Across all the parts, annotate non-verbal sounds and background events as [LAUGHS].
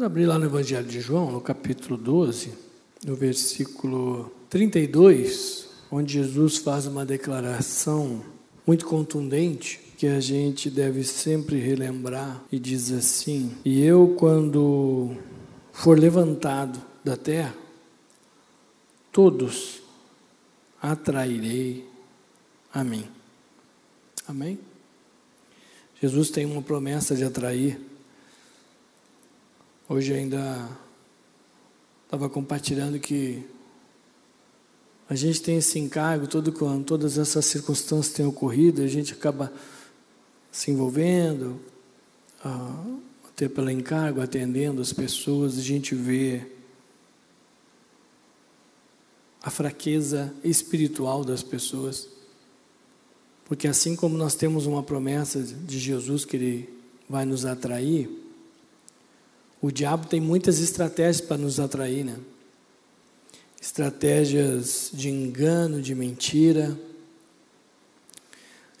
Vamos abrir lá no Evangelho de João, no capítulo 12, no versículo 32, onde Jesus faz uma declaração muito contundente que a gente deve sempre relembrar e diz assim: E eu, quando for levantado da terra, todos atrairei a mim. Amém? Jesus tem uma promessa de atrair. Hoje ainda estava compartilhando que a gente tem esse encargo todo quando todas essas circunstâncias têm ocorrido, a gente acaba se envolvendo, ah, até pelo encargo, atendendo as pessoas, a gente vê a fraqueza espiritual das pessoas. Porque assim como nós temos uma promessa de Jesus que ele vai nos atrair, o diabo tem muitas estratégias para nos atrair, né? Estratégias de engano, de mentira,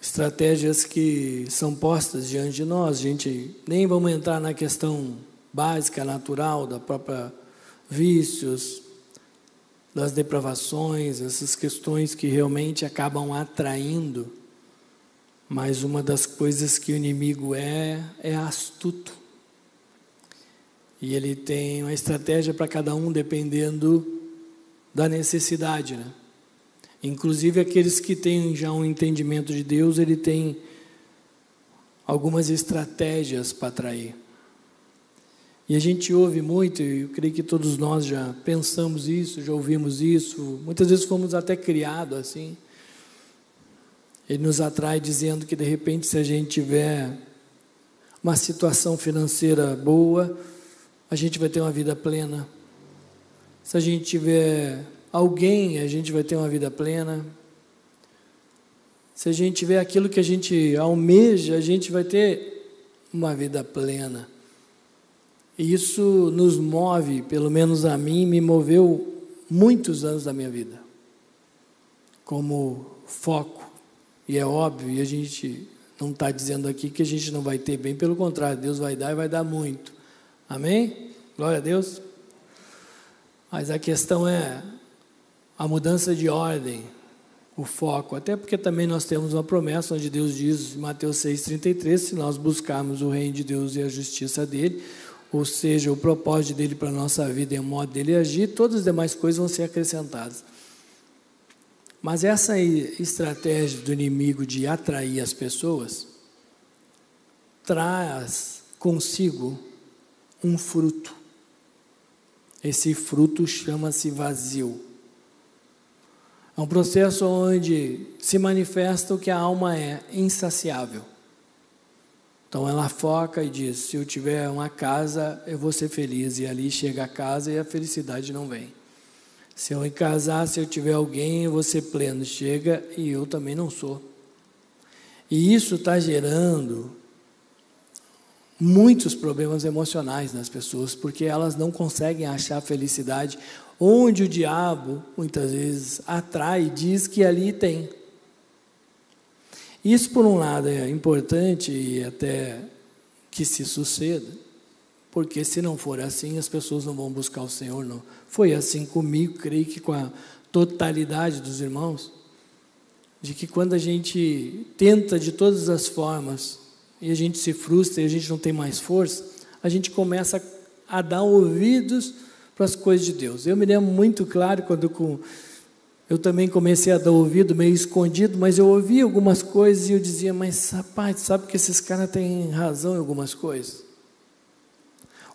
estratégias que são postas diante de nós. A gente nem vamos entrar na questão básica, natural, da própria vícios, das depravações, essas questões que realmente acabam atraindo mas uma das coisas que o inimigo é, é astuto. E ele tem uma estratégia para cada um dependendo da necessidade, né? Inclusive aqueles que têm já um entendimento de Deus, ele tem algumas estratégias para atrair. E a gente ouve muito, e eu creio que todos nós já pensamos isso, já ouvimos isso, muitas vezes fomos até criados assim. Ele nos atrai dizendo que de repente, se a gente tiver uma situação financeira boa, a gente vai ter uma vida plena. Se a gente tiver alguém, a gente vai ter uma vida plena. Se a gente tiver aquilo que a gente almeja, a gente vai ter uma vida plena. E isso nos move, pelo menos a mim, me moveu muitos anos da minha vida, como foco e é óbvio, e a gente não está dizendo aqui que a gente não vai ter, bem pelo contrário, Deus vai dar e vai dar muito. Amém? Glória a Deus. Mas a questão é a mudança de ordem, o foco, até porque também nós temos uma promessa onde Deus diz, em Mateus 6,33, se nós buscarmos o reino de Deus e a justiça dele, ou seja, o propósito dele para a nossa vida e o modo dele agir, todas as demais coisas vão ser acrescentadas. Mas essa estratégia do inimigo de atrair as pessoas traz consigo um fruto. Esse fruto chama-se vazio. É um processo onde se manifesta o que a alma é insaciável. Então ela foca e diz: se eu tiver uma casa, eu vou ser feliz. E ali chega a casa e a felicidade não vem. Se eu me casar, se eu tiver alguém, eu vou ser pleno. Chega e eu também não sou. E isso está gerando muitos problemas emocionais nas pessoas, porque elas não conseguem achar felicidade onde o diabo, muitas vezes, atrai e diz que ali tem. Isso, por um lado, é importante e até que se suceda, porque se não for assim, as pessoas não vão buscar o Senhor, não. Foi assim comigo, creio que com a totalidade dos irmãos, de que quando a gente tenta de todas as formas e a gente se frustra e a gente não tem mais força, a gente começa a dar ouvidos para as coisas de Deus. Eu me lembro muito claro quando com, eu também comecei a dar ouvido meio escondido, mas eu ouvia algumas coisas e eu dizia, mas rapaz, sabe que esses caras têm razão em algumas coisas.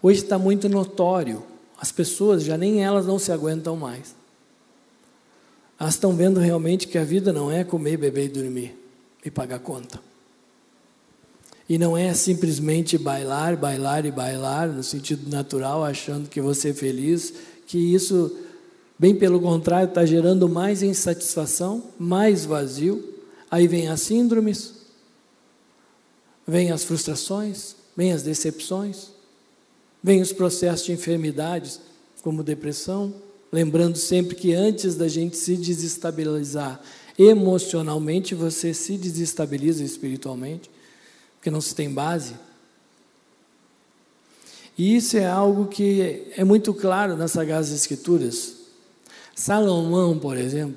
Hoje está muito notório. As pessoas já nem elas não se aguentam mais. Elas estão vendo realmente que a vida não é comer, beber e dormir e pagar conta. E não é simplesmente bailar, bailar e bailar, no sentido natural, achando que você é feliz, que isso, bem pelo contrário, está gerando mais insatisfação, mais vazio. Aí vem as síndromes, vem as frustrações, vem as decepções. Vem os processos de enfermidades, como depressão, lembrando sempre que antes da gente se desestabilizar emocionalmente, você se desestabiliza espiritualmente, porque não se tem base. E isso é algo que é muito claro nas Sagradas Escrituras. Salomão, por exemplo,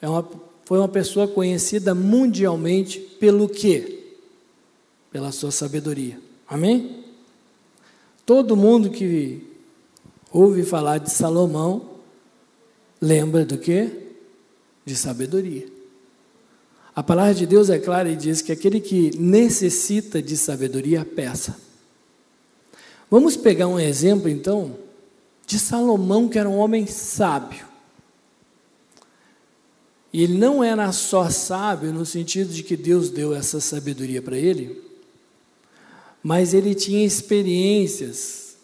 é uma, foi uma pessoa conhecida mundialmente pelo quê? Pela sua sabedoria. Amém? Todo mundo que ouve falar de Salomão lembra do quê? De sabedoria. A palavra de Deus é clara e diz que aquele que necessita de sabedoria, peça. Vamos pegar um exemplo então de Salomão, que era um homem sábio. E ele não era só sábio no sentido de que Deus deu essa sabedoria para ele, mas ele tinha experiências,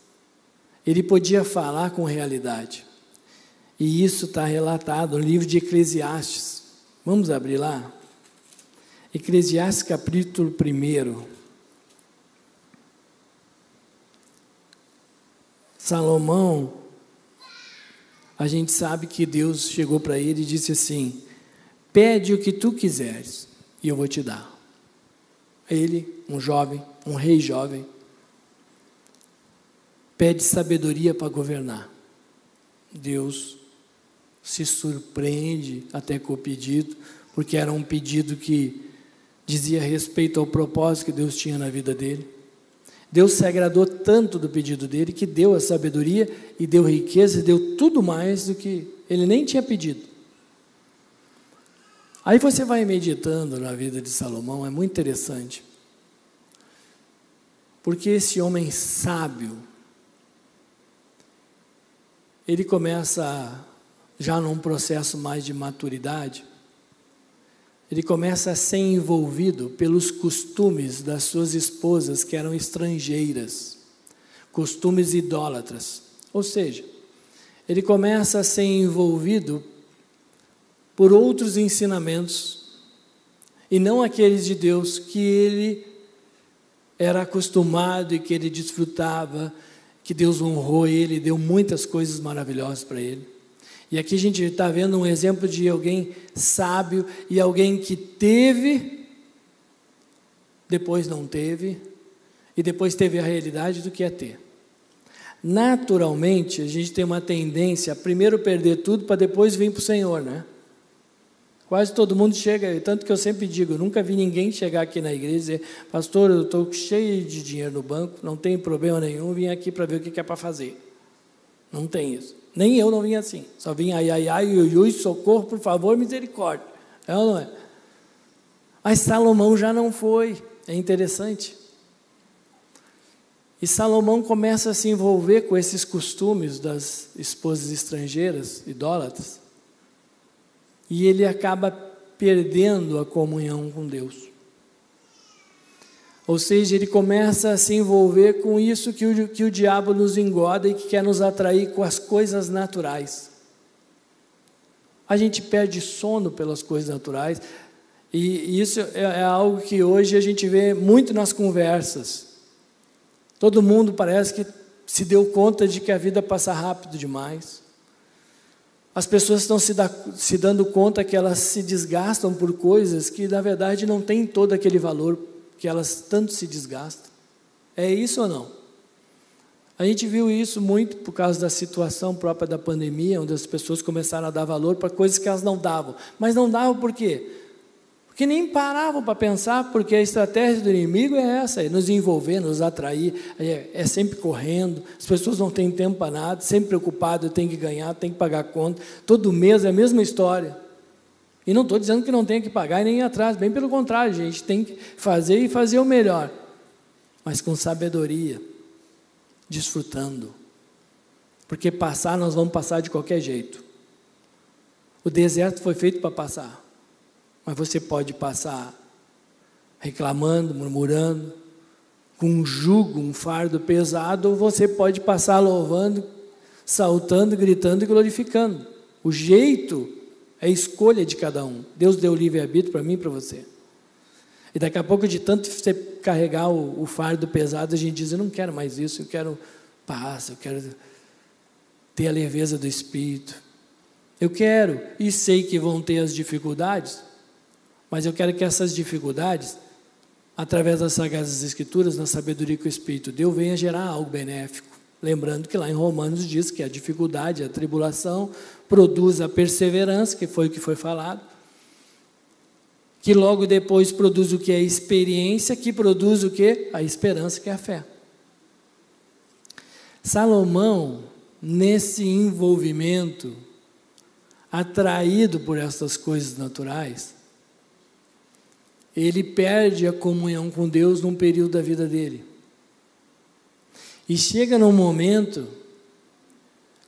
ele podia falar com realidade. E isso está relatado no livro de Eclesiastes. Vamos abrir lá? Eclesiastes capítulo 1. Salomão, a gente sabe que Deus chegou para ele e disse assim: Pede o que tu quiseres e eu vou te dar. Ele, um jovem, um rei jovem, pede sabedoria para governar. Deus se surpreende até com o pedido, porque era um pedido que dizia respeito ao propósito que Deus tinha na vida dele. Deus se agradou tanto do pedido dele que deu a sabedoria e deu riqueza e deu tudo mais do que ele nem tinha pedido. Aí você vai meditando na vida de Salomão, é muito interessante. Porque esse homem sábio, ele começa já num processo mais de maturidade, ele começa a ser envolvido pelos costumes das suas esposas que eram estrangeiras, costumes idólatras. Ou seja, ele começa a ser envolvido por outros ensinamentos e não aqueles de Deus que ele era acostumado e que ele desfrutava, que Deus honrou ele, deu muitas coisas maravilhosas para ele. E aqui a gente está vendo um exemplo de alguém sábio e alguém que teve, depois não teve, e depois teve a realidade do que é ter. Naturalmente, a gente tem uma tendência a primeiro perder tudo para depois vir para o Senhor, né? Quase todo mundo chega, tanto que eu sempre digo, nunca vi ninguém chegar aqui na igreja e dizer, pastor, eu estou cheio de dinheiro no banco, não tem problema nenhum, vim aqui para ver o que é para fazer. Não tem isso. Nem eu não vinha assim. Só vinha ai, ai, ai, ui, ui, socorro, por favor, misericórdia. É ou não é? Mas Salomão já não foi. É interessante. E Salomão começa a se envolver com esses costumes das esposas estrangeiras, idólatras, e ele acaba perdendo a comunhão com Deus. Ou seja, ele começa a se envolver com isso que o, que o diabo nos engoda e que quer nos atrair com as coisas naturais. A gente perde sono pelas coisas naturais, e isso é, é algo que hoje a gente vê muito nas conversas. Todo mundo parece que se deu conta de que a vida passa rápido demais. As pessoas estão se, da, se dando conta que elas se desgastam por coisas que, na verdade, não têm todo aquele valor que elas tanto se desgastam. É isso ou não? A gente viu isso muito por causa da situação própria da pandemia, onde as pessoas começaram a dar valor para coisas que elas não davam. Mas não davam por quê? Porque nem paravam para pensar, porque a estratégia do inimigo é essa, é nos envolver, nos atrair, é, é sempre correndo, as pessoas não têm tempo para nada, sempre preocupado, tem que ganhar, tem que pagar conta, todo mês é a mesma história. E não estou dizendo que não tem que pagar e nem ir atrás, bem pelo contrário, a gente tem que fazer e fazer o melhor, mas com sabedoria, desfrutando, porque passar nós vamos passar de qualquer jeito. O deserto foi feito para passar, mas você pode passar reclamando, murmurando, com um jugo, um fardo pesado, ou você pode passar louvando, saltando, gritando e glorificando. O jeito é escolha de cada um. Deus deu livre-arbítrio para mim e para você. E daqui a pouco, de tanto você carregar o, o, fardo pesado, a gente diz: Eu não quero mais isso, eu quero paz, eu quero ter a leveza do espírito. Eu quero, e sei que vão ter as dificuldades, mas eu quero que essas dificuldades através das Sagradas Escrituras, na sabedoria que o Espírito deu, venha gerar algo benéfico. Lembrando que lá em Romanos diz que a dificuldade, a tribulação produz a perseverança, que foi o que foi falado, que logo depois produz o que é a experiência, que produz o que? A esperança, que é a fé. Salomão, nesse envolvimento, atraído por essas coisas naturais, ele perde a comunhão com Deus num período da vida dele. E chega num momento,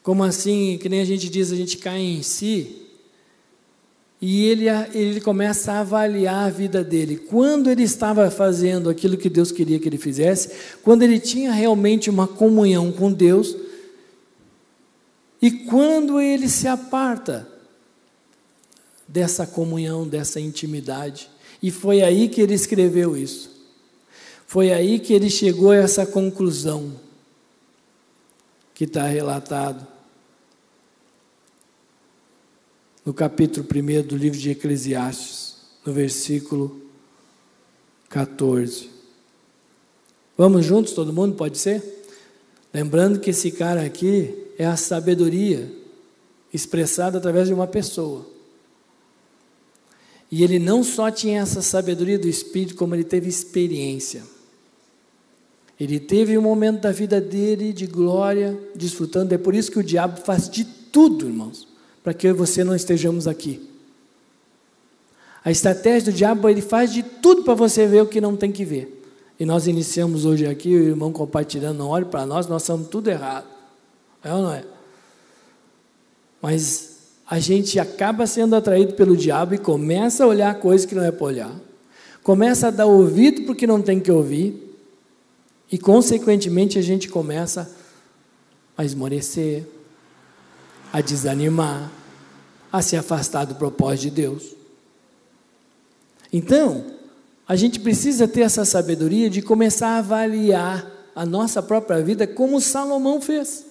como assim, que nem a gente diz, a gente cai em si, e ele, ele começa a avaliar a vida dele. Quando ele estava fazendo aquilo que Deus queria que ele fizesse, quando ele tinha realmente uma comunhão com Deus, e quando ele se aparta dessa comunhão, dessa intimidade. E foi aí que ele escreveu isso. Foi aí que ele chegou a essa conclusão que está relatado no capítulo 1 do livro de Eclesiastes, no versículo 14. Vamos juntos, todo mundo? Pode ser? Lembrando que esse cara aqui é a sabedoria expressada através de uma pessoa. E ele não só tinha essa sabedoria do Espírito, como ele teve experiência. Ele teve um momento da vida dele de glória, desfrutando. É por isso que o diabo faz de tudo, irmãos, para que eu e você não estejamos aqui. A estratégia do diabo, ele faz de tudo para você ver o que não tem que ver. E nós iniciamos hoje aqui, o irmão compartilhando, não olhe para nós, nós estamos tudo errado. É ou não é? Mas a gente acaba sendo atraído pelo diabo e começa a olhar coisas que não é para olhar. Começa a dar ouvido porque não tem que ouvir. E, consequentemente, a gente começa a esmorecer, a desanimar, a se afastar do propósito de Deus. Então, a gente precisa ter essa sabedoria de começar a avaliar a nossa própria vida como Salomão fez.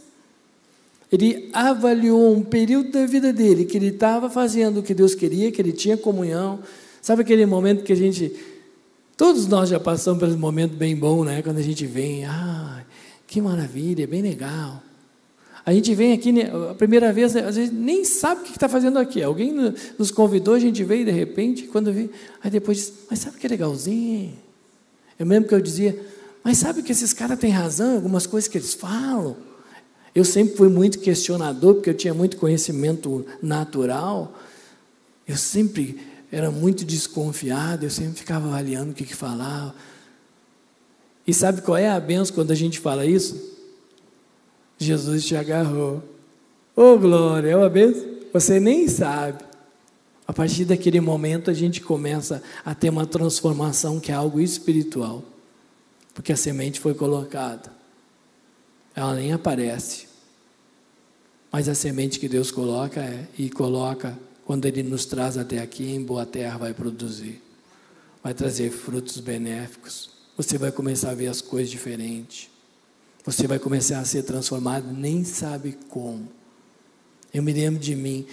Ele avaliou um período da vida dele que ele estava fazendo o que Deus queria, que ele tinha comunhão. Sabe aquele momento que a gente Todos nós já passamos pelo momento bem bom, né? Quando a gente vem, ah, que maravilha, bem legal. A gente vem aqui, né, a primeira vez, às vezes nem sabe o que está fazendo aqui. Alguém nos convidou, a gente veio de repente, quando vem, aí depois diz, mas sabe que é legalzinho? Eu mesmo que eu dizia, mas sabe que esses caras têm razão, algumas coisas que eles falam. Eu sempre fui muito questionador, porque eu tinha muito conhecimento natural. Eu sempre era muito desconfiado, eu sempre ficava avaliando o que, que falava. E sabe qual é a benção quando a gente fala isso? Jesus te agarrou. Ô oh, glória, é uma benção? Você nem sabe. A partir daquele momento a gente começa a ter uma transformação que é algo espiritual. Porque a semente foi colocada. Ela nem aparece. Mas a semente que Deus coloca é, e coloca quando Ele nos traz até aqui, em boa terra vai produzir, vai trazer frutos benéficos. Você vai começar a ver as coisas diferentes. Você vai começar a ser transformado, nem sabe como. Eu me lembro de mim.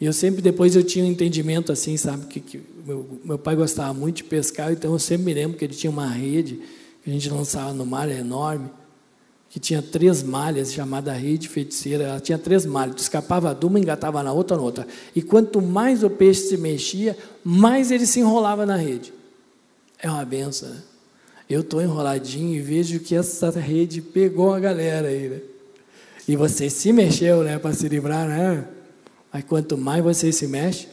E eu sempre, depois eu tinha um entendimento assim, sabe, que, que meu, meu pai gostava muito de pescar, então eu sempre me lembro que ele tinha uma rede que a gente lançava no mar, é enorme que tinha três malhas, chamada rede feiticeira. Ela tinha três malhas, tu escapava de uma, engatava na outra, na outra. E quanto mais o peixe se mexia, mais ele se enrolava na rede. É uma benção, né? Eu estou enroladinho e vejo que essa rede pegou a galera aí, né? E você se mexeu, né, para se livrar, né? Mas quanto mais você se mexe,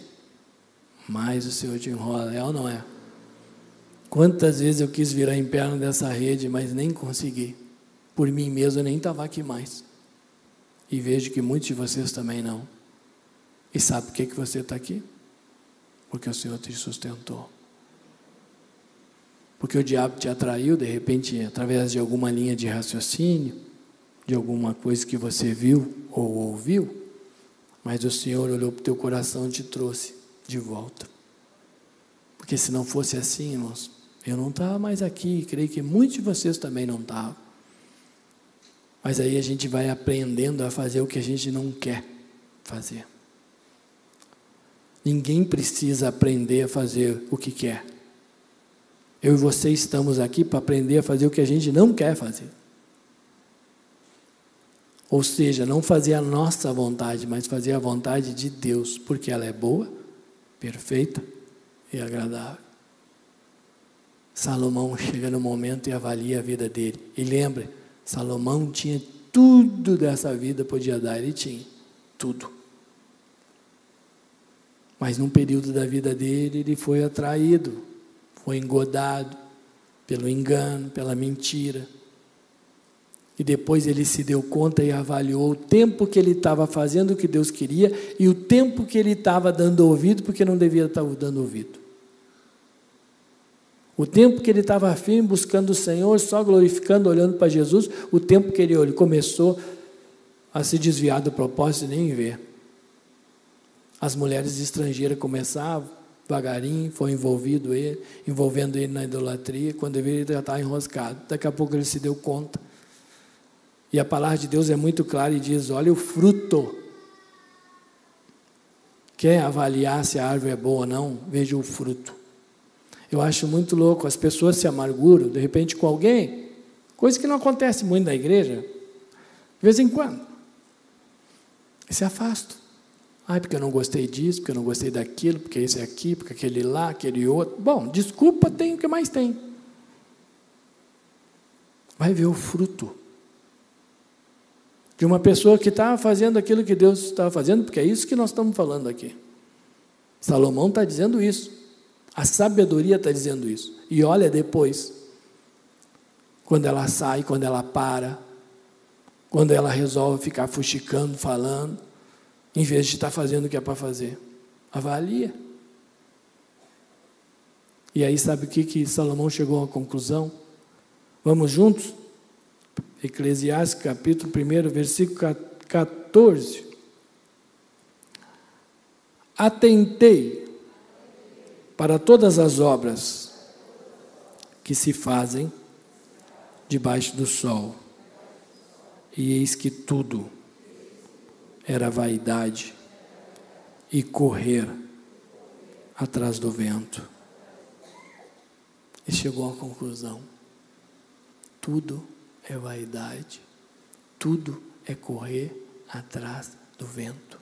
mais o Senhor te enrola, é ou não é? Quantas vezes eu quis virar em perna dessa rede, mas nem consegui. Por mim mesmo eu nem estava aqui mais. E vejo que muitos de vocês também não. E sabe por que, que você está aqui? Porque o Senhor te sustentou. Porque o diabo te atraiu, de repente, através de alguma linha de raciocínio, de alguma coisa que você viu ou ouviu, mas o Senhor olhou para o teu coração e te trouxe de volta. Porque se não fosse assim, irmãos, eu não estava mais aqui, creio que muitos de vocês também não estavam. Mas aí a gente vai aprendendo a fazer o que a gente não quer fazer. Ninguém precisa aprender a fazer o que quer. Eu e você estamos aqui para aprender a fazer o que a gente não quer fazer. Ou seja, não fazer a nossa vontade, mas fazer a vontade de Deus, porque ela é boa, perfeita e agradável. Salomão [LAUGHS] chega no momento e avalia a vida dele. E lembra, Salomão tinha tudo dessa vida, podia dar, ele tinha tudo. Mas num período da vida dele, ele foi atraído, foi engodado pelo engano, pela mentira. E depois ele se deu conta e avaliou o tempo que ele estava fazendo o que Deus queria e o tempo que ele estava dando ouvido, porque não devia estar dando ouvido. O tempo que ele estava firme, buscando o Senhor, só glorificando, olhando para Jesus, o tempo que ele, ele começou a se desviar do propósito e nem ver. As mulheres estrangeiras começavam, devagarinho, foi envolvido ele, envolvendo ele na idolatria, quando ele já estava enroscado. Daqui a pouco ele se deu conta. E a palavra de Deus é muito clara e diz: olha o fruto. Quer avaliar se a árvore é boa ou não? Veja o fruto. Eu acho muito louco, as pessoas se amarguram, de repente, com alguém, coisa que não acontece muito na igreja, de vez em quando. E se afastam. Ai, porque eu não gostei disso, porque eu não gostei daquilo, porque esse é aqui, porque aquele lá, aquele outro. Bom, desculpa, tem o que mais tem. Vai ver o fruto de uma pessoa que estava fazendo aquilo que Deus estava fazendo, porque é isso que nós estamos falando aqui. Salomão está dizendo isso. A sabedoria está dizendo isso. E olha depois, quando ela sai, quando ela para, quando ela resolve ficar fuxicando, falando, em vez de estar fazendo o que é para fazer. Avalia. E aí, sabe o que, que Salomão chegou à conclusão? Vamos juntos? Eclesiastes capítulo 1, versículo 14. Atentei para todas as obras que se fazem debaixo do sol, e eis que tudo era vaidade e correr atrás do vento. E chegou à conclusão: tudo é vaidade, tudo é correr atrás do vento.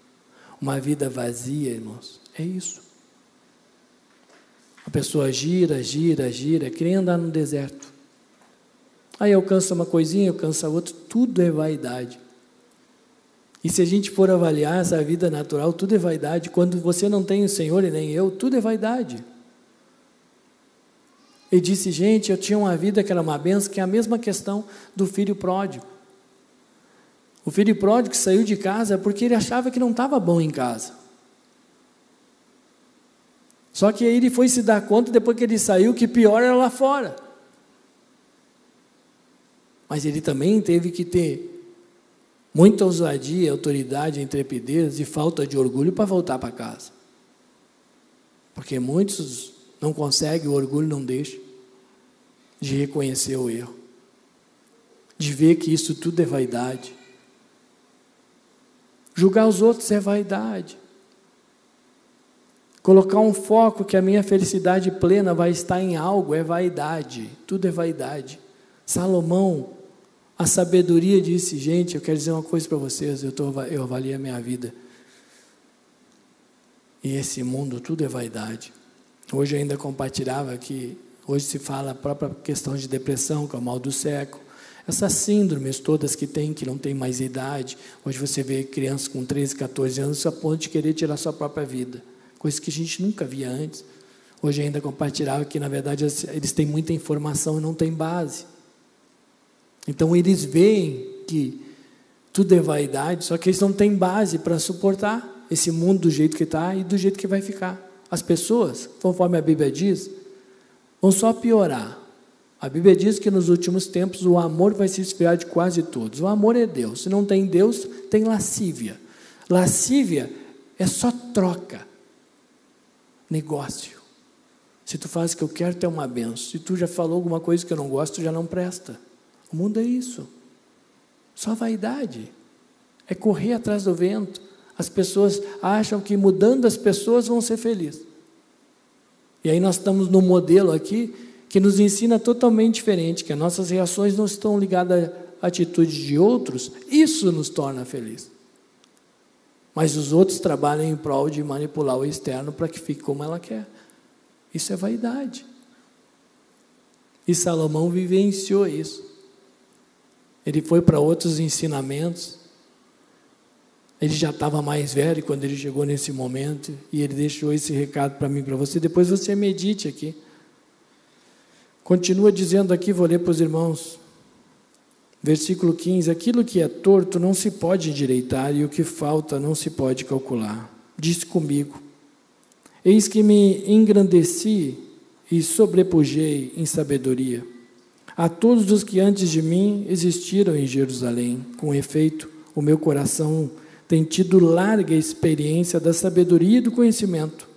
Uma vida vazia, irmãos, é isso. A pessoa gira, gira, gira, querendo andar no deserto. Aí alcança uma coisinha, alcança outra, tudo é vaidade. E se a gente for avaliar essa vida natural, tudo é vaidade. Quando você não tem o Senhor e nem eu, tudo é vaidade. Ele disse, gente, eu tinha uma vida que era uma benção, que é a mesma questão do filho pródigo. O filho pródigo saiu de casa porque ele achava que não estava bom em casa. Só que aí ele foi se dar conta, depois que ele saiu, que pior era lá fora. Mas ele também teve que ter muita ousadia, autoridade, intrepidez e falta de orgulho para voltar para casa. Porque muitos não consegue, o orgulho não deixa de reconhecer o erro, de ver que isso tudo é vaidade. Julgar os outros é vaidade. Colocar um foco que a minha felicidade plena vai estar em algo é vaidade, tudo é vaidade. Salomão, a sabedoria disse: gente, eu quero dizer uma coisa para vocês, eu, tô, eu avaliei a minha vida. E esse mundo, tudo é vaidade. Hoje eu ainda compartilhava que hoje se fala a própria questão de depressão, que é o mal do século. Essas síndromes todas que tem, que não tem mais idade. Hoje você vê crianças com 13, 14 anos a ponto de querer tirar sua própria vida. Coisa que a gente nunca via antes. Hoje ainda compartilhava que, na verdade, eles têm muita informação e não têm base. Então eles veem que tudo é vaidade, só que eles não têm base para suportar esse mundo do jeito que está e do jeito que vai ficar. As pessoas, conforme a Bíblia diz, vão só piorar. A Bíblia diz que nos últimos tempos o amor vai se esfriar de quase todos. O amor é Deus. Se não tem Deus, tem lascívia. Lascívia é só troca, negócio. Se tu faz o que eu quero, ter uma benção. Se tu já falou alguma coisa que eu não gosto, já não presta. O mundo é isso. Só vaidade. É correr atrás do vento. As pessoas acham que mudando as pessoas vão ser felizes. E aí nós estamos num modelo aqui que nos ensina totalmente diferente, que as nossas reações não estão ligadas à atitude de outros, isso nos torna felizes. Mas os outros trabalham em prol de manipular o externo para que fique como ela quer. Isso é vaidade. E Salomão vivenciou isso. Ele foi para outros ensinamentos. Ele já estava mais velho quando ele chegou nesse momento e ele deixou esse recado para mim, para você. Depois você medite aqui. Continua dizendo aqui, vou ler para os irmãos. Versículo 15: Aquilo que é torto não se pode endireitar, e o que falta não se pode calcular. Diz comigo: Eis que me engrandeci e sobrepujei em sabedoria. A todos os que antes de mim existiram em Jerusalém, com efeito, o meu coração tem tido larga experiência da sabedoria e do conhecimento.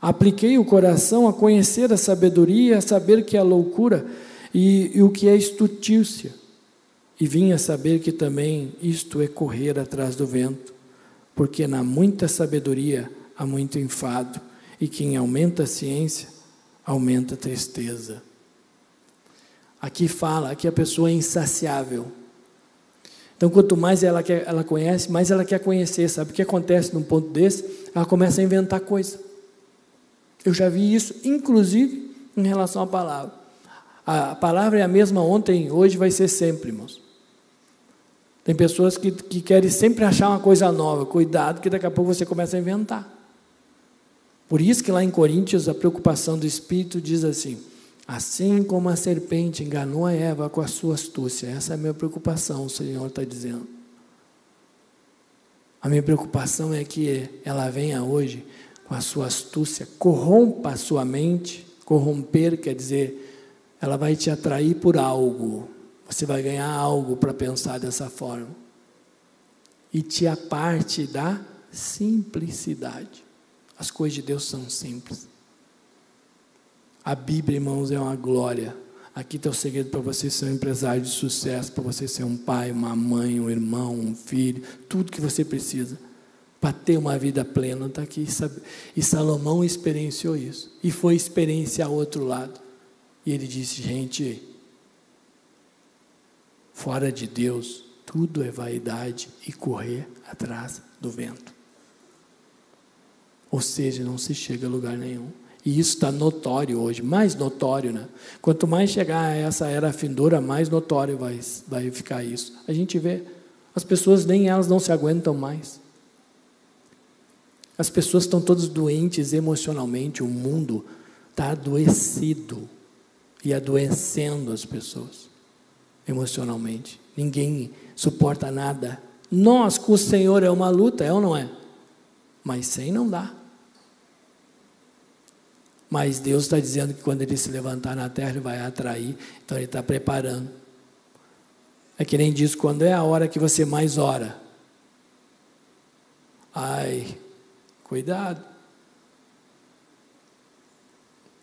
Apliquei o coração a conhecer a sabedoria, a saber que é loucura e, e o que é estutícia e vim a saber que também isto é correr atrás do vento, porque na muita sabedoria há muito enfado, e quem aumenta a ciência, aumenta a tristeza. Aqui fala que a pessoa é insaciável. Então, quanto mais ela, quer, ela conhece, mais ela quer conhecer. Sabe o que acontece num ponto desse? Ela começa a inventar coisa. Eu já vi isso, inclusive, em relação à palavra. A palavra é a mesma ontem, hoje vai ser sempre, irmãos. Tem pessoas que, que querem sempre achar uma coisa nova. Cuidado, que daqui a pouco você começa a inventar. Por isso que lá em Coríntios a preocupação do Espírito diz assim: assim como a serpente enganou a Eva com a sua astúcia, essa é a minha preocupação, o Senhor está dizendo. A minha preocupação é que ela venha hoje com a sua astúcia, corrompa a sua mente. Corromper quer dizer, ela vai te atrair por algo. Você vai ganhar algo para pensar dessa forma. E te aparte da simplicidade. As coisas de Deus são simples. A Bíblia, irmãos, é uma glória. Aqui está o segredo para você ser um empresário de sucesso, para você ser um pai, uma mãe, um irmão, um filho, tudo que você precisa para ter uma vida plena. Está aqui. E Salomão experienciou isso. E foi experienciar outro lado. E ele disse: gente, Fora de Deus, tudo é vaidade e correr atrás do vento. Ou seja, não se chega a lugar nenhum. E isso está notório hoje, mais notório, né? Quanto mais chegar a essa era findoura, mais notório vai, vai ficar isso. A gente vê, as pessoas nem elas não se aguentam mais. As pessoas estão todas doentes emocionalmente, o mundo está adoecido e adoecendo as pessoas emocionalmente. Ninguém suporta nada. Nós com o Senhor é uma luta, é ou não é? Mas sem não dá. Mas Deus está dizendo que quando ele se levantar na terra, ele vai atrair, então ele está preparando. É que nem diz quando é a hora que você mais ora. Ai, cuidado.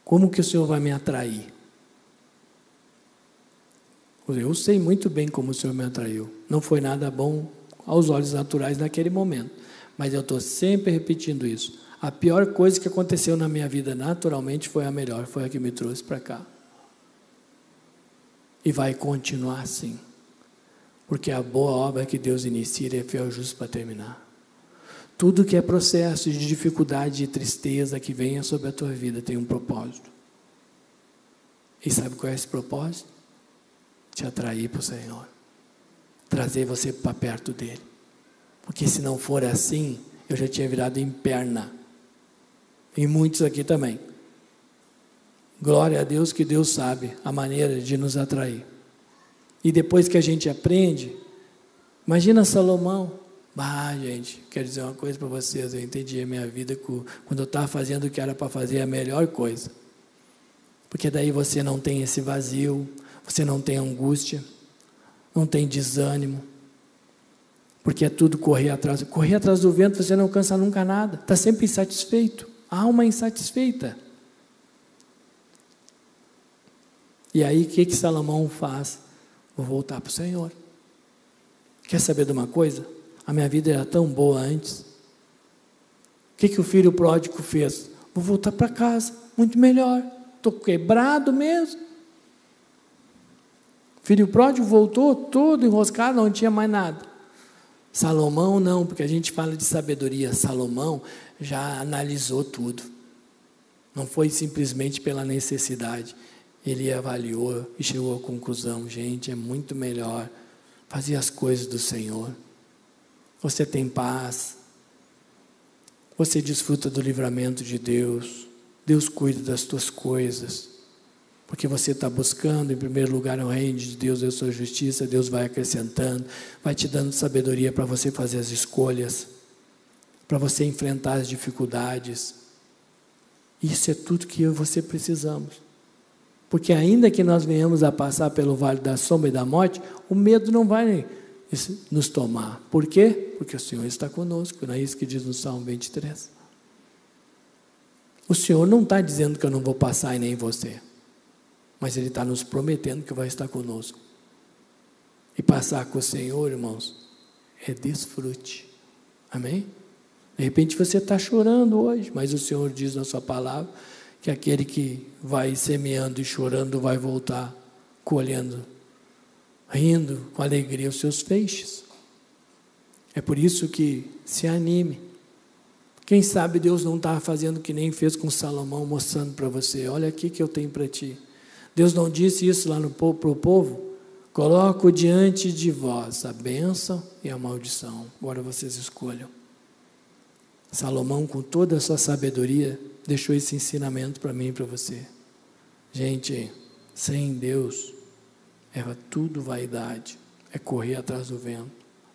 Como que o Senhor vai me atrair? Eu sei muito bem como o Senhor me atraiu. Não foi nada bom aos olhos naturais naquele momento. Mas eu estou sempre repetindo isso. A pior coisa que aconteceu na minha vida naturalmente foi a melhor, foi a que me trouxe para cá. E vai continuar assim. Porque a boa obra que Deus inicia é fiel e justo para terminar. Tudo que é processo de dificuldade e tristeza que venha sobre a tua vida tem um propósito. E sabe qual é esse propósito? Te atrair para o Senhor, trazer você para perto dele. Porque se não for assim, eu já tinha virado em perna. E muitos aqui também. Glória a Deus que Deus sabe a maneira de nos atrair. E depois que a gente aprende, imagina Salomão. Ah, gente, quero dizer uma coisa para vocês. Eu entendi a minha vida quando eu estava fazendo o que era para fazer a melhor coisa. Porque daí você não tem esse vazio, você não tem angústia, não tem desânimo, porque é tudo correr atrás. Correr atrás do vento você não alcança nunca nada, está sempre insatisfeito, alma insatisfeita. E aí o que, que Salomão faz? Vou voltar para o Senhor. Quer saber de uma coisa? A minha vida era tão boa antes. O que, que o filho pródigo fez? Vou voltar para casa, muito melhor. estou quebrado mesmo. Filho pródigo voltou todo enroscado, não tinha mais nada. Salomão não, porque a gente fala de sabedoria. Salomão já analisou tudo. Não foi simplesmente pela necessidade. Ele avaliou e chegou à conclusão: gente, é muito melhor fazer as coisas do Senhor. Você tem paz. Você desfruta do livramento de Deus. Deus cuida das tuas coisas. Porque você está buscando, em primeiro lugar, o reino de Deus e a sua justiça, Deus vai acrescentando, vai te dando sabedoria para você fazer as escolhas, para você enfrentar as dificuldades. Isso é tudo que eu e você precisamos. Porque ainda que nós venhamos a passar pelo vale da sombra e da morte, o medo não vai nos tomar. Por quê? Porque o Senhor está conosco, não é isso que diz no Salmo 23. O Senhor não está dizendo que eu não vou passar e nem você mas Ele está nos prometendo que vai estar conosco. E passar com o Senhor, irmãos, é desfrute. Amém? De repente você está chorando hoje, mas o Senhor diz na Sua palavra que aquele que vai semeando e chorando vai voltar colhendo, rindo com alegria os seus feixes. É por isso que se anime. Quem sabe Deus não está fazendo que nem fez com Salomão, mostrando para você: olha aqui que eu tenho para ti. Deus não disse isso lá para o povo? Coloco diante de vós a bênção e a maldição. Agora vocês escolham. Salomão, com toda a sua sabedoria, deixou esse ensinamento para mim e para você. Gente, sem Deus, é tudo vaidade, é correr atrás do vento,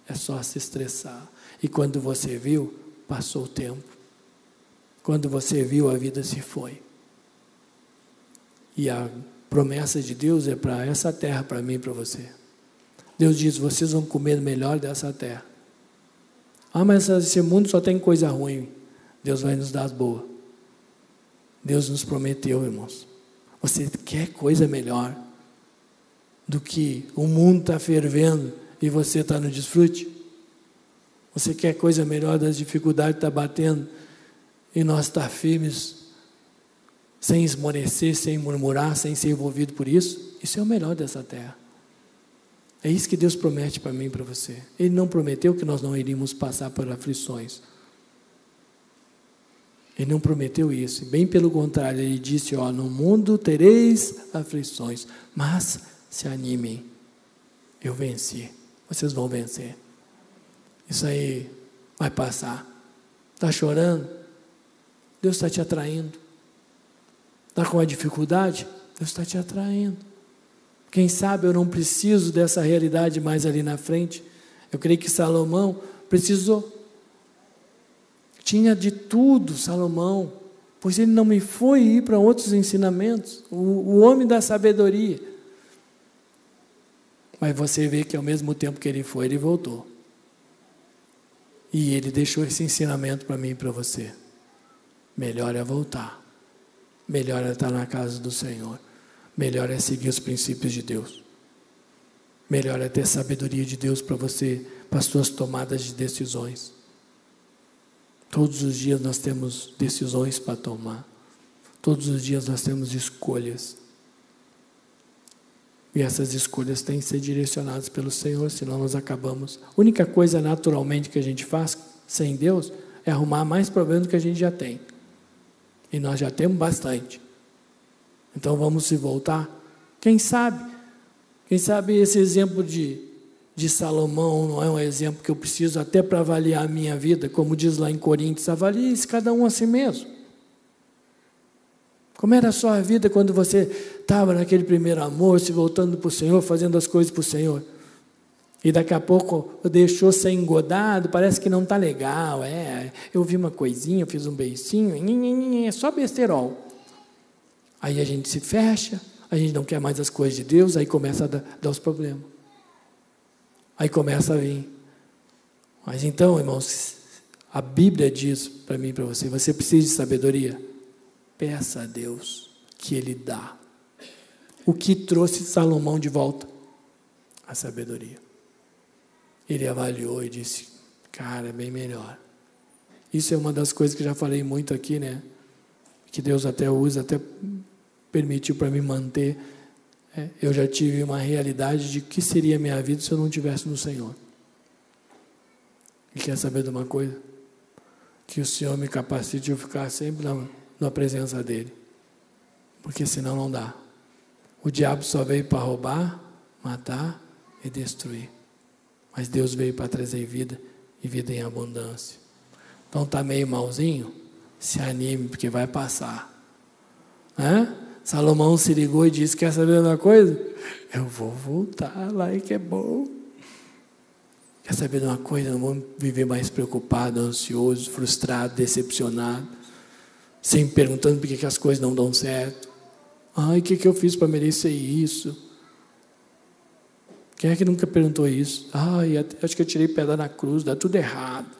é só se estressar. E quando você viu, passou o tempo. Quando você viu, a vida se foi. E a promessa de Deus é para essa terra, para mim e para você. Deus diz: vocês vão comer melhor dessa terra. Ah, mas esse mundo só tem coisa ruim. Deus vai nos dar as boas. Deus nos prometeu, irmãos. Você quer coisa melhor do que o mundo está fervendo e você está no desfrute? Você quer coisa melhor das dificuldades que está batendo e nós estar tá firmes sem esmorecer, sem murmurar, sem ser envolvido por isso, isso é o melhor dessa terra. É isso que Deus promete para mim e para você. Ele não prometeu que nós não iríamos passar por aflições. Ele não prometeu isso. Bem pelo contrário, ele disse: Ó, no mundo tereis aflições, mas se animem. Eu venci. Vocês vão vencer. Isso aí vai passar. Está chorando? Deus está te atraindo. Está com uma dificuldade? Deus está te atraindo. Quem sabe eu não preciso dessa realidade mais ali na frente. Eu creio que Salomão precisou. Tinha de tudo, Salomão, pois ele não me foi ir para outros ensinamentos. O, o homem da sabedoria. Mas você vê que ao mesmo tempo que ele foi, ele voltou. E ele deixou esse ensinamento para mim e para você. Melhor é voltar melhor é estar na casa do Senhor, melhor é seguir os princípios de Deus, melhor é ter sabedoria de Deus para você, para as suas tomadas de decisões. Todos os dias nós temos decisões para tomar, todos os dias nós temos escolhas. E essas escolhas têm que ser direcionadas pelo Senhor, senão nós acabamos. A única coisa naturalmente que a gente faz sem Deus é arrumar mais problemas do que a gente já tem. E nós já temos bastante. Então vamos se voltar. Quem sabe? Quem sabe esse exemplo de, de Salomão não é um exemplo que eu preciso até para avaliar a minha vida, como diz lá em Coríntios, avalie cada um a si mesmo. Como era a sua vida quando você estava naquele primeiro amor, se voltando para o Senhor, fazendo as coisas para o Senhor? E daqui a pouco deixou ser engodado, parece que não está legal. É, eu vi uma coisinha, eu fiz um beicinho, é só besterol. Aí a gente se fecha, a gente não quer mais as coisas de Deus, aí começa a dar, os problemas. Aí começa a vir. Mas então, irmãos, a Bíblia diz para mim e para você: você precisa de sabedoria? Peça a Deus que Ele dá. O que trouxe Salomão de volta? A sabedoria. Ele avaliou e disse: Cara, é bem melhor. Isso é uma das coisas que já falei muito aqui, né? Que Deus até usa, até permitiu para me manter. É, eu já tive uma realidade de que seria minha vida se eu não tivesse no Senhor. E quer saber de uma coisa? Que o Senhor me capacite a ficar sempre na, na presença dEle. Porque senão não dá. O diabo só veio para roubar, matar e destruir. Mas Deus veio para trazer vida e vida em abundância. Então tá meio malzinho? Se anime, porque vai passar. Salomão se ligou e disse: Quer saber uma coisa? Eu vou voltar lá e que é bom. Quer saber de uma coisa? Não vou viver mais preocupado, ansioso, frustrado, decepcionado, sempre perguntando por que, que as coisas não dão certo. Ai, o que, que eu fiz para merecer isso? Quem é que nunca perguntou isso? Ai, acho que eu tirei pedra na cruz, dá tudo errado.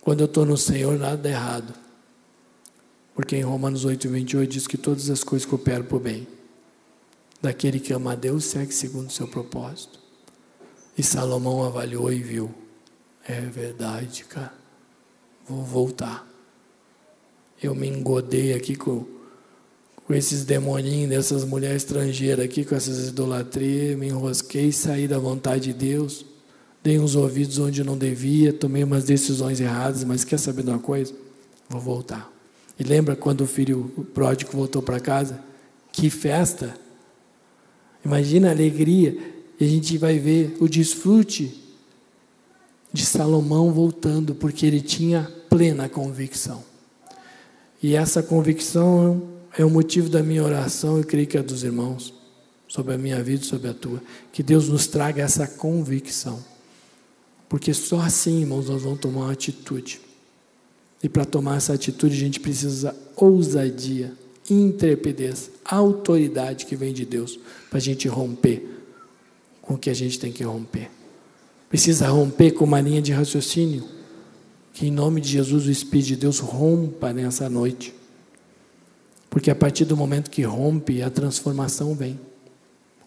Quando eu estou no Senhor, nada dá errado. Porque em Romanos 8, 28 diz que todas as coisas cooperam para o bem. Daquele que ama a Deus, segue segundo o seu propósito. E Salomão avaliou e viu. É verdade, cara. Vou voltar. Eu me engodei aqui com, com esses demoninhos dessas mulheres estrangeiras aqui, com essas idolatrias, me enrosquei, saí da vontade de Deus, dei uns ouvidos onde não devia, tomei umas decisões erradas, mas quer saber de uma coisa? Vou voltar. E lembra quando o filho pródigo voltou para casa? Que festa! Imagina a alegria. E a gente vai ver o desfrute de Salomão voltando, porque ele tinha plena convicção. E essa convicção é o motivo da minha oração, eu creio que é dos irmãos, sobre a minha vida e sobre a tua. Que Deus nos traga essa convicção. Porque só assim, irmãos, nós vamos tomar uma atitude. E para tomar essa atitude, a gente precisa ousadia, intrepidez, autoridade que vem de Deus, para a gente romper com o que a gente tem que romper. Precisa romper com uma linha de raciocínio. Que em nome de Jesus o Espírito de Deus rompa nessa noite. Porque a partir do momento que rompe, a transformação vem.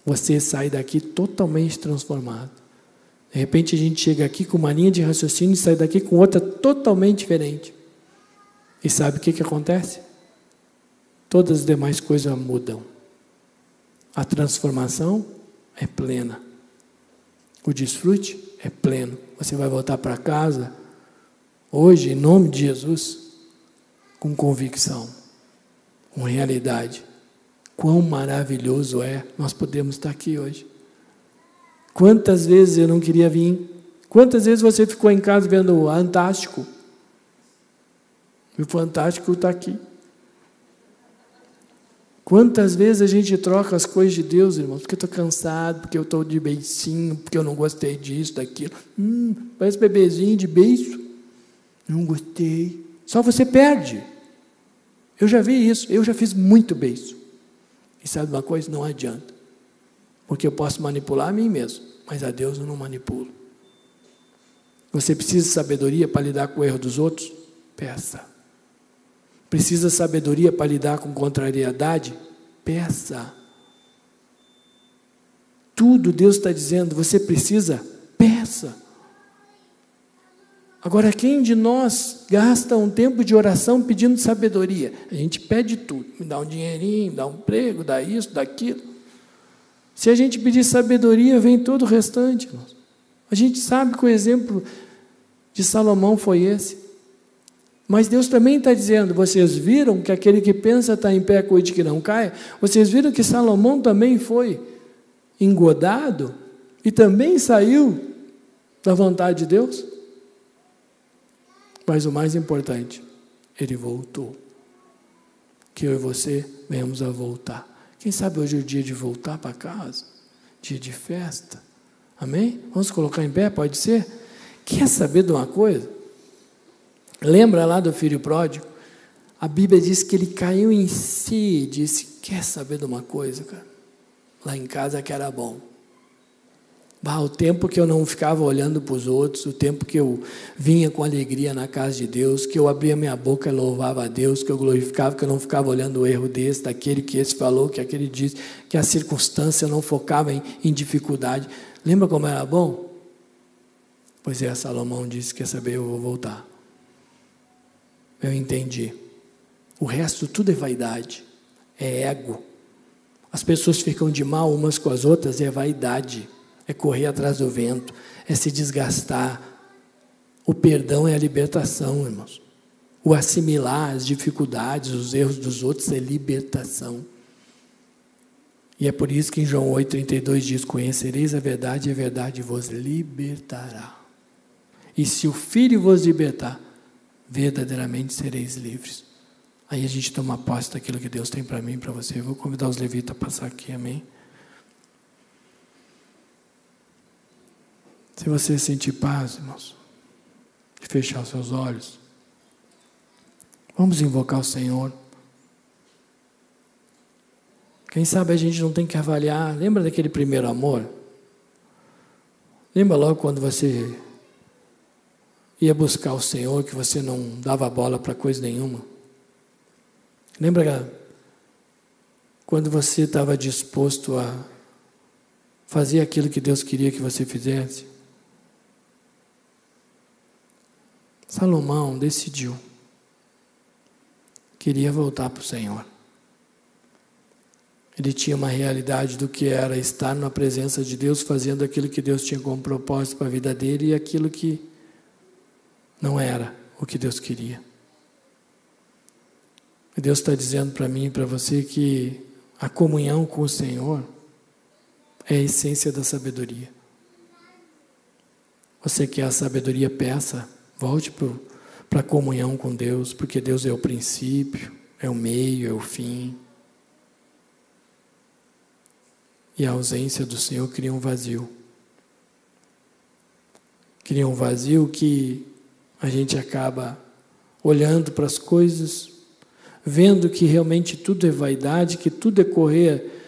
Você sai daqui totalmente transformado. De repente a gente chega aqui com uma linha de raciocínio e sai daqui com outra totalmente diferente. E sabe o que, que acontece? Todas as demais coisas mudam. A transformação é plena. O desfrute é pleno. Você vai voltar para casa hoje, em nome de Jesus, com convicção, com realidade. Quão maravilhoso é nós podemos estar aqui hoje. Quantas vezes eu não queria vir? Quantas vezes você ficou em casa vendo o Fantástico? E o Fantástico está aqui. Quantas vezes a gente troca as coisas de Deus, irmãos? Porque eu estou cansado, porque eu estou de beicinho, porque eu não gostei disso, daquilo. Hum, parece bebezinho de beijo. Não gostei. Só você perde. Eu já vi isso, eu já fiz muito beijo. E sabe uma coisa? Não adianta. Porque eu posso manipular a mim mesmo, mas a Deus eu não manipulo. Você precisa de sabedoria para lidar com o erro dos outros? Peça. Precisa sabedoria para lidar com contrariedade? Peça. Tudo Deus está dizendo, você precisa, peça. Agora, quem de nós gasta um tempo de oração pedindo sabedoria? A gente pede tudo, me dá um dinheirinho, dá um emprego, dá isso, dá aquilo. Se a gente pedir sabedoria, vem todo o restante. A gente sabe que o exemplo de Salomão foi esse. Mas Deus também está dizendo: vocês viram que aquele que pensa está em pé, cuide que não caia? Vocês viram que Salomão também foi engodado e também saiu da vontade de Deus? Mas o mais importante, ele voltou. Que eu e você venhamos a voltar. Quem sabe hoje é o dia de voltar para casa? Dia de festa. Amém? Vamos colocar em pé? Pode ser? Quer saber de uma coisa? Lembra lá do filho pródigo? A Bíblia diz que ele caiu em si e disse: Quer saber de uma coisa, cara? Lá em casa que era bom. Bah, o tempo que eu não ficava olhando para os outros, o tempo que eu vinha com alegria na casa de Deus, que eu abria minha boca e louvava a Deus, que eu glorificava, que eu não ficava olhando o erro desse, daquele que esse falou, que aquele disse, que a circunstância não focava em, em dificuldade. Lembra como era bom? Pois é, Salomão disse: Quer saber, eu vou voltar. Eu entendi. O resto tudo é vaidade. é ego. As pessoas ficam de mal umas com as outras, é vaidade, é correr atrás do vento, é se desgastar. O perdão é a libertação, irmãos. O assimilar as dificuldades, os erros dos outros é libertação. E é por isso que em João 8,32 diz: Conhecereis a verdade e a verdade vos libertará. E se o Filho vos libertar, verdadeiramente sereis livres. Aí a gente toma posse daquilo que Deus tem para mim para você. Eu vou convidar os levitas a passar aqui, amém? Se você sentir paz, irmãos, de fechar os seus olhos, vamos invocar o Senhor. Quem sabe a gente não tem que avaliar. Lembra daquele primeiro amor? Lembra logo quando você ia buscar o Senhor, que você não dava bola para coisa nenhuma? Lembra quando você estava disposto a fazer aquilo que Deus queria que você fizesse? Salomão decidiu. Queria voltar para o Senhor. Ele tinha uma realidade do que era estar na presença de Deus, fazendo aquilo que Deus tinha como propósito para a vida dele e aquilo que não era o que Deus queria. Deus está dizendo para mim e para você que a comunhão com o Senhor é a essência da sabedoria. Você quer a sabedoria, peça, volte para a comunhão com Deus, porque Deus é o princípio, é o meio, é o fim. E a ausência do Senhor cria um vazio. Cria um vazio que a gente acaba olhando para as coisas, vendo que realmente tudo é vaidade, que tudo é correr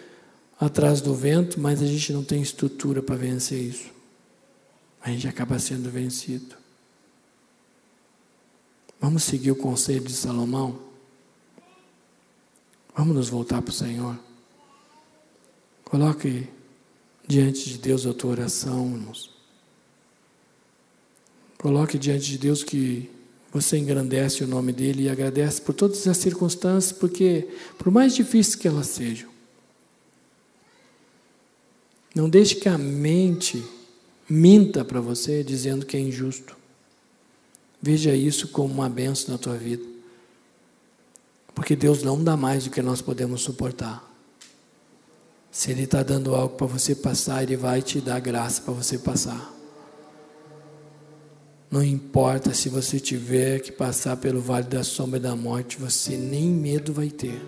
atrás do vento, mas a gente não tem estrutura para vencer isso. A gente acaba sendo vencido. Vamos seguir o conselho de Salomão? Vamos nos voltar para o Senhor. Coloque diante de Deus a tua oração, irmãos. Coloque diante de Deus que você engrandece o nome dele e agradece por todas as circunstâncias, porque, por mais difíceis que elas sejam, não deixe que a mente minta para você dizendo que é injusto. Veja isso como uma benção na tua vida. Porque Deus não dá mais do que nós podemos suportar. Se Ele está dando algo para você passar, Ele vai te dar graça para você passar. Não importa se você tiver que passar pelo vale da sombra da morte, você nem medo vai ter.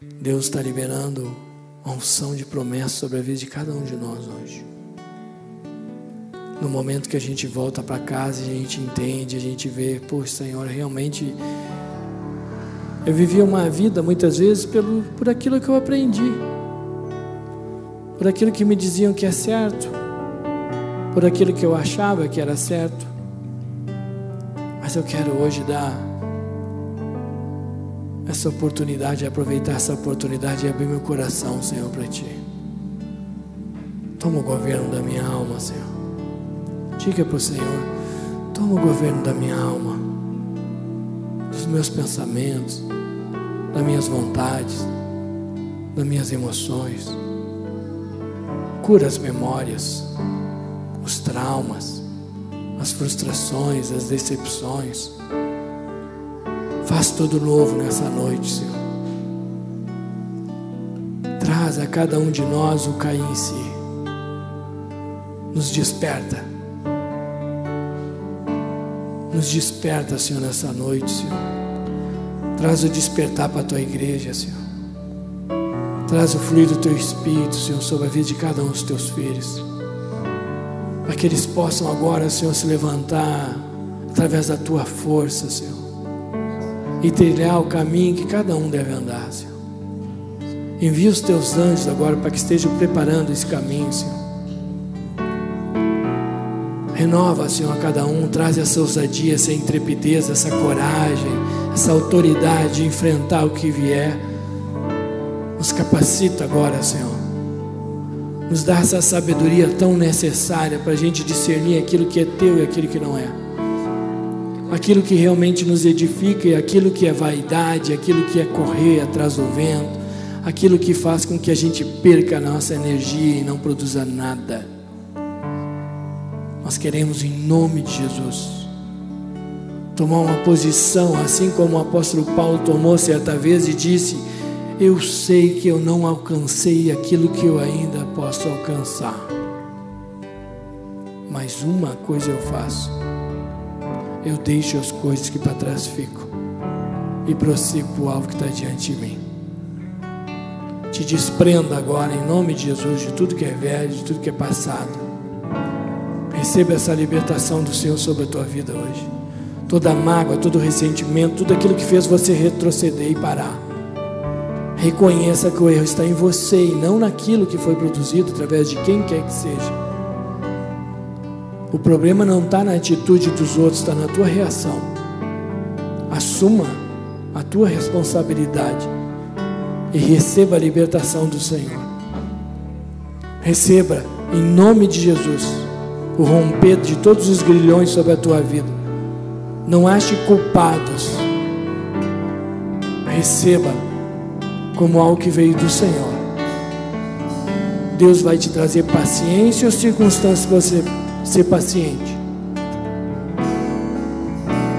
Deus está liberando uma unção de promessa sobre a vida de cada um de nós hoje. No momento que a gente volta para casa, a gente entende, a gente vê, pô, Senhor, realmente eu vivi uma vida muitas vezes pelo, por aquilo que eu aprendi, por aquilo que me diziam que é certo, por aquilo que eu achava que era certo. Mas eu quero hoje dar essa oportunidade, aproveitar essa oportunidade e abrir meu coração, Senhor, para Ti. Toma o governo da minha alma, Senhor. Diga para o Senhor: toma o governo da minha alma, dos meus pensamentos das minhas vontades, das minhas emoções. Cura as memórias, os traumas, as frustrações, as decepções. Faz tudo novo nessa noite, Senhor. Traz a cada um de nós o cair em si. Nos desperta. Nos desperta, Senhor, nessa noite, Senhor. Traz o despertar para a tua igreja, Senhor. Traz o fluir do teu espírito, Senhor, sobre a vida de cada um dos teus filhos. Para que eles possam agora, Senhor, se levantar através da tua força, Senhor. E trilhar o caminho que cada um deve andar, Senhor. Envia os teus anjos agora para que estejam preparando esse caminho, Senhor. Renova, Senhor, a cada um, traz essa ousadia, essa intrepidez, essa coragem, essa autoridade de enfrentar o que vier. Nos capacita agora, Senhor. Nos dá essa sabedoria tão necessária para a gente discernir aquilo que é teu e aquilo que não é. aquilo que realmente nos edifica e aquilo que é vaidade, aquilo que é correr atrás do vento, aquilo que faz com que a gente perca a nossa energia e não produza nada. Nós queremos, em nome de Jesus, tomar uma posição, assim como o apóstolo Paulo tomou certa vez e disse: Eu sei que eu não alcancei aquilo que eu ainda posso alcançar, mas uma coisa eu faço eu deixo as coisas que para trás ficam e prossigo para o alvo que está diante de mim. Te desprenda agora, em nome de Jesus, de tudo que é velho, de tudo que é passado. Receba essa libertação do Senhor sobre a tua vida hoje. Toda mágoa, todo ressentimento, tudo aquilo que fez você retroceder e parar. Reconheça que o erro está em você e não naquilo que foi produzido através de quem quer que seja. O problema não está na atitude dos outros, está na tua reação. Assuma a tua responsabilidade e receba a libertação do Senhor. Receba, em nome de Jesus, o romper de todos os grilhões sobre a tua vida. Não ache culpados. Receba como algo que veio do Senhor. Deus vai te trazer paciência ou circunstâncias para você ser paciente.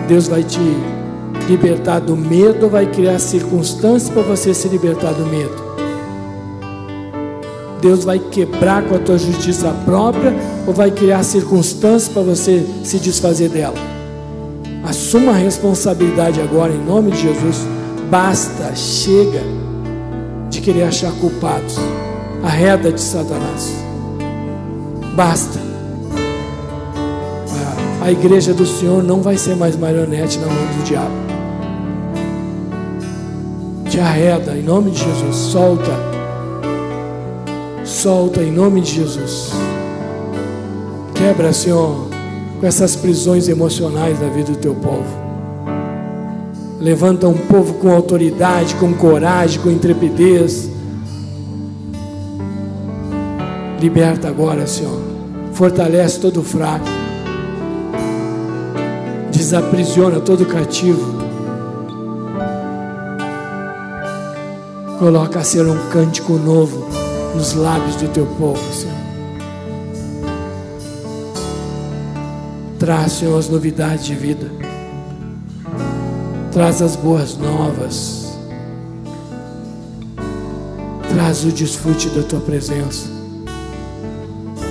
Deus vai te libertar do medo ou vai criar circunstâncias para você se libertar do medo? Deus vai quebrar com a tua justiça própria ou vai criar circunstâncias para você se desfazer dela? Assuma a responsabilidade agora em nome de Jesus. Basta, chega de querer achar culpados. Arreda de Satanás. Basta. A igreja do Senhor não vai ser mais marionete na mão do diabo. Te arreda em nome de Jesus. Solta. Solta em nome de Jesus. Quebra, Senhor, com essas prisões emocionais da vida do teu povo. Levanta um povo com autoridade, com coragem, com intrepidez. Liberta agora, Senhor. Fortalece todo fraco desaprisiona todo cativo. Coloca a ser um cântico novo nos lábios do teu povo, Senhor. Traz, Senhor, as novidades de vida. Traz as boas novas. Traz o desfrute da tua presença.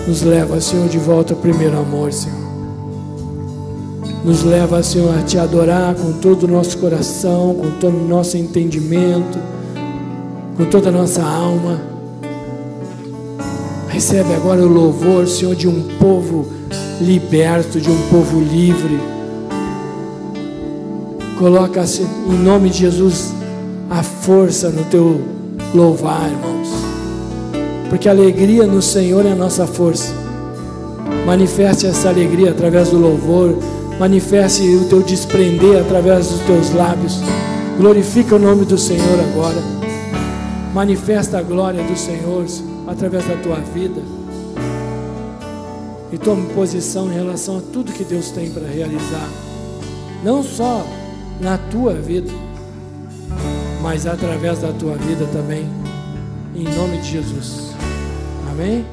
Nos leva, Senhor, de volta ao primeiro amor, Senhor. Nos leva, Senhor, a te adorar com todo o nosso coração, com todo o nosso entendimento, com toda a nossa alma. Recebe agora o louvor, Senhor, de um povo liberto, de um povo livre. Coloca em nome de Jesus a força no teu louvar, irmãos. Porque a alegria no Senhor é a nossa força. Manifeste essa alegria através do louvor Manifeste o teu desprender através dos teus lábios. Glorifica o nome do Senhor agora. Manifesta a glória do Senhor através da tua vida. E tome posição em relação a tudo que Deus tem para realizar. Não só na tua vida, mas através da tua vida também. Em nome de Jesus. Amém?